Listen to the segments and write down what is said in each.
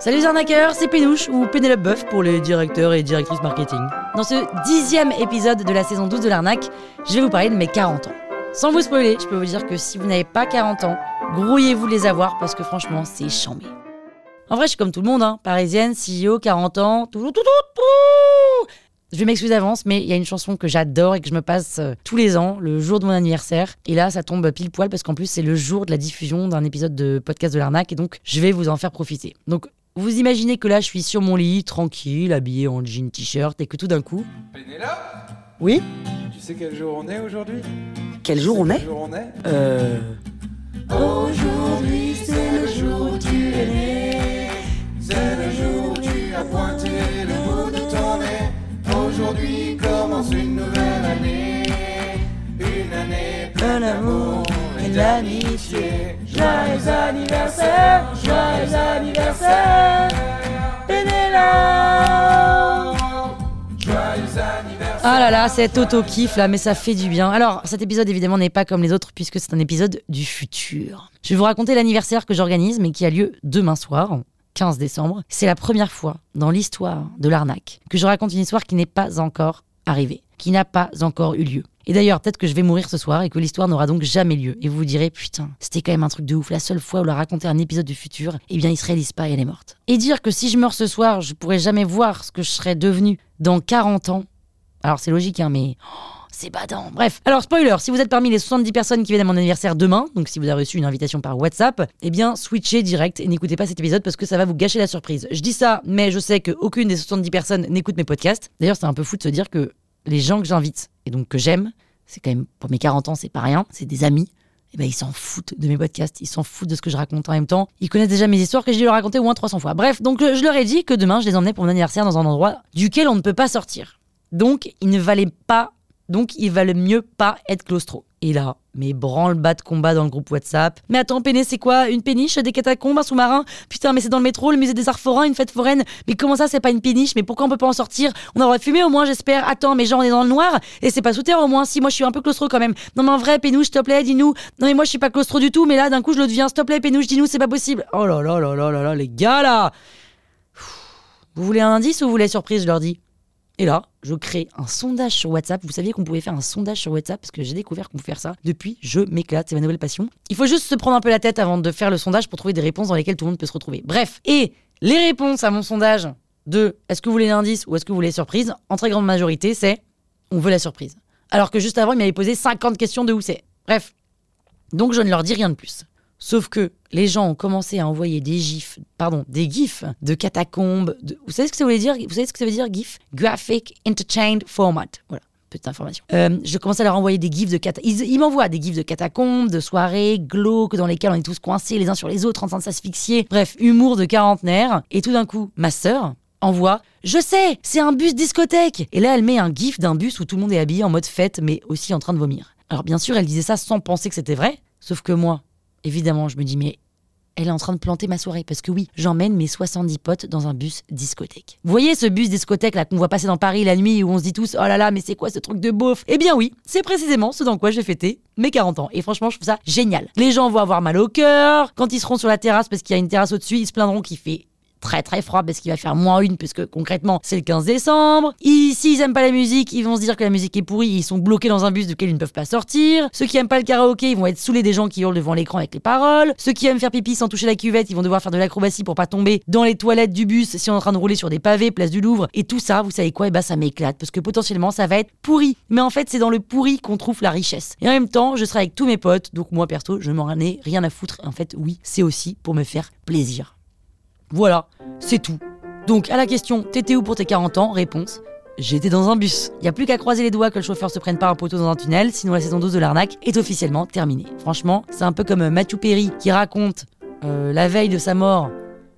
Salut les arnaqueurs, c'est Pénouche ou Pénélope Boeuf pour les directeurs et directrices marketing. Dans ce dixième épisode de la saison 12 de l'arnaque, je vais vous parler de mes 40 ans. Sans vous spoiler, je peux vous dire que si vous n'avez pas 40 ans, grouillez-vous de les avoir parce que franchement, c'est chambé. En vrai, je suis comme tout le monde, hein. parisienne, CEO, 40 ans, tout, tout, tout, tout. Je vais m'excuser d'avance, mais il y a une chanson que j'adore et que je me passe euh, tous les ans, le jour de mon anniversaire. Et là, ça tombe pile poil parce qu'en plus, c'est le jour de la diffusion d'un épisode de podcast de l'arnaque et donc je vais vous en faire profiter. Donc, vous imaginez que là, je suis sur mon lit, tranquille, habillé en jean t-shirt, et que tout d'un coup. Pénélope Oui Tu sais quel jour on est aujourd'hui Quel jour on Quel est jour on est Euh. Aujourd'hui c'est le jour où tu es né C'est le jour où tu as pointé le bout de ton nez Aujourd'hui commence une nouvelle année Une année pleine d'amour et d'amitié anniversaire Ah là là, cet auto-kiff là, mais ça fait du bien. Alors, cet épisode évidemment n'est pas comme les autres puisque c'est un épisode du futur. Je vais vous raconter l'anniversaire que j'organise mais qui a lieu demain soir. 15 décembre. C'est la première fois dans l'histoire de l'arnaque que je raconte une histoire qui n'est pas encore arrivée, qui n'a pas encore eu lieu. Et d'ailleurs, peut-être que je vais mourir ce soir et que l'histoire n'aura donc jamais lieu. Et vous vous direz, putain, c'était quand même un truc de ouf. La seule fois où elle a raconté un épisode du futur, eh bien, il se réalise pas et elle est morte. Et dire que si je meurs ce soir, je pourrai jamais voir ce que je serais devenu dans 40 ans. Alors, c'est logique, hein, mais. c'est badant. Bref. Alors, spoiler, si vous êtes parmi les 70 personnes qui viennent à mon anniversaire demain, donc si vous avez reçu une invitation par WhatsApp, eh bien, switchez direct et n'écoutez pas cet épisode parce que ça va vous gâcher la surprise. Je dis ça, mais je sais qu'aucune des 70 personnes n'écoute mes podcasts. D'ailleurs, c'est un peu fou de se dire que les gens que j'invite et donc que j'aime, c'est quand même, pour mes 40 ans, c'est pas rien, c'est des amis. Eh ben, ils s'en foutent de mes podcasts, ils s'en foutent de ce que je raconte en même temps. Ils connaissent déjà mes histoires que j'ai dû leur raconter au moins 300 fois. Bref, donc je leur ai dit que demain, je les emmenais pour mon anniversaire dans un endroit duquel on ne peut pas sortir. Donc, il ne valait pas donc il valait mieux pas être claustro. Et là, mes branle-bas de combat dans le groupe WhatsApp. Mais attends, Péné, c'est quoi? Une péniche Des catacombes Un sous-marin? Putain, mais c'est dans le métro, le musée des arts forains, une fête foraine. Mais comment ça, c'est pas une péniche? Mais pourquoi on peut pas en sortir? On aurait fumé au moins, j'espère. Attends, mais genre, on est dans le noir Et c'est pas sous terre au moins Si, moi je suis un peu claustro quand même. Non, mais en vrai, Pénouche, s'il te plaît, dis-nous. Non, mais moi je suis pas claustro du tout, mais là, d'un coup, je le deviens. S'il te plaît, Pénouche, dis-nous, c'est pas possible. Oh là là là là là là, les gars là Vous voulez un indice ou vous voulez surprise, je leur dis et là, je crée un sondage sur WhatsApp. Vous saviez qu'on pouvait faire un sondage sur WhatsApp parce que j'ai découvert qu'on pouvait faire ça. Depuis, je m'éclate, c'est ma nouvelle passion. Il faut juste se prendre un peu la tête avant de faire le sondage pour trouver des réponses dans lesquelles tout le monde peut se retrouver. Bref, et les réponses à mon sondage de est-ce que vous voulez l'indice ou est-ce que vous voulez surprise, en très grande majorité, c'est on veut la surprise. Alors que juste avant, il m'avait posé 50 questions de où c'est. Bref. Donc je ne leur dis rien de plus. Sauf que les gens ont commencé à envoyer des gifs, pardon, des gifs de catacombes. de- Vous savez ce que ça voulait dire Vous savez ce que ça veut dire GIF? Graphic Interchange Format. Voilà. Petite information. Euh, je commençais à leur envoyer des gifs de catacombes. Ils, ils m'envoient des gifs de catacombes, de soirées glauques dans lesquelles on est tous coincés les uns sur les autres en train de s'asphyxier. Bref, humour de quarantenaire. Et tout d'un coup, ma sœur envoie Je sais, c'est un bus discothèque Et là, elle met un gif d'un bus où tout le monde est habillé en mode fête, mais aussi en train de vomir. Alors, bien sûr, elle disait ça sans penser que c'était vrai. Sauf que moi, évidemment, je me dis Mais elle est en train de planter ma soirée parce que oui, j'emmène mes 70 potes dans un bus discothèque. Vous voyez ce bus discothèque là qu'on voit passer dans Paris la nuit où on se dit tous oh là là mais c'est quoi ce truc de beauf? Eh bien oui, c'est précisément ce dans quoi je vais fêter mes 40 ans et franchement je trouve ça génial. Les gens vont avoir mal au cœur quand ils seront sur la terrasse parce qu'il y a une terrasse au-dessus, ils se plaindront qu'il fait très très froid parce qu'il va faire moins une puisque concrètement c'est le 15 décembre. Ils- S'ils aiment pas la musique, ils vont se dire que la musique est pourrie, ils sont bloqués dans un bus duquel ils ne peuvent pas sortir. Ceux qui aiment pas le karaoké, ils vont être saoulés des gens qui hurlent devant l'écran avec les paroles. Ceux qui aiment faire pipi sans toucher la cuvette, ils vont devoir faire de l'acrobatie pour pas tomber dans les toilettes du bus si on est en train de rouler sur des pavés, place du Louvre. Et tout ça, vous savez quoi? Et bah ça m'éclate parce que potentiellement ça va être pourri. Mais en fait, c'est dans le pourri qu'on trouve la richesse. Et en même temps, je serai avec tous mes potes, donc moi perso, je m'en ai rien à foutre. En fait, oui, c'est aussi pour me faire plaisir. Voilà, c'est tout. Donc à la question T'étais où pour tes 40 ans? Réponse J'étais dans un bus. Il y a plus qu'à croiser les doigts que le chauffeur se prenne pas un poteau dans un tunnel, sinon la saison 12 de l'arnaque est officiellement terminée. Franchement, c'est un peu comme euh, Matthew Perry qui raconte euh, la veille de sa mort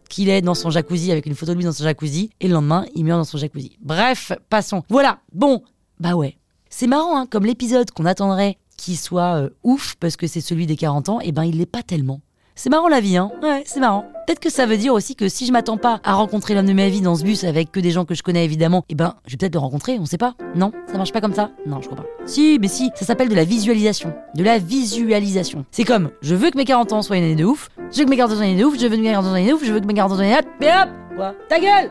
qu'il est dans son jacuzzi avec une photo de lui dans son jacuzzi et le lendemain il meurt dans son jacuzzi. Bref, passons. Voilà, bon, bah ouais. C'est marrant, hein, comme l'épisode qu'on attendrait qu'il soit euh, ouf parce que c'est celui des 40 ans, et ben il l'est pas tellement. C'est marrant la vie, hein Ouais, c'est marrant. Peut-être que ça veut dire aussi que si je m'attends pas à rencontrer l'homme de ma vie dans ce bus avec que des gens que je connais évidemment, eh ben, je vais peut-être le rencontrer, on sait pas. Non Ça marche pas comme ça Non, je crois pas. Si, mais si, ça s'appelle de la visualisation. De la visualisation. C'est comme, je veux que mes 40 ans soient une année de ouf, Je veux que mes cartes soient de ouf, je veux que mes cartes soient de ouf, je veux que mes cartes soient hop, mais hop, quoi. Ta gueule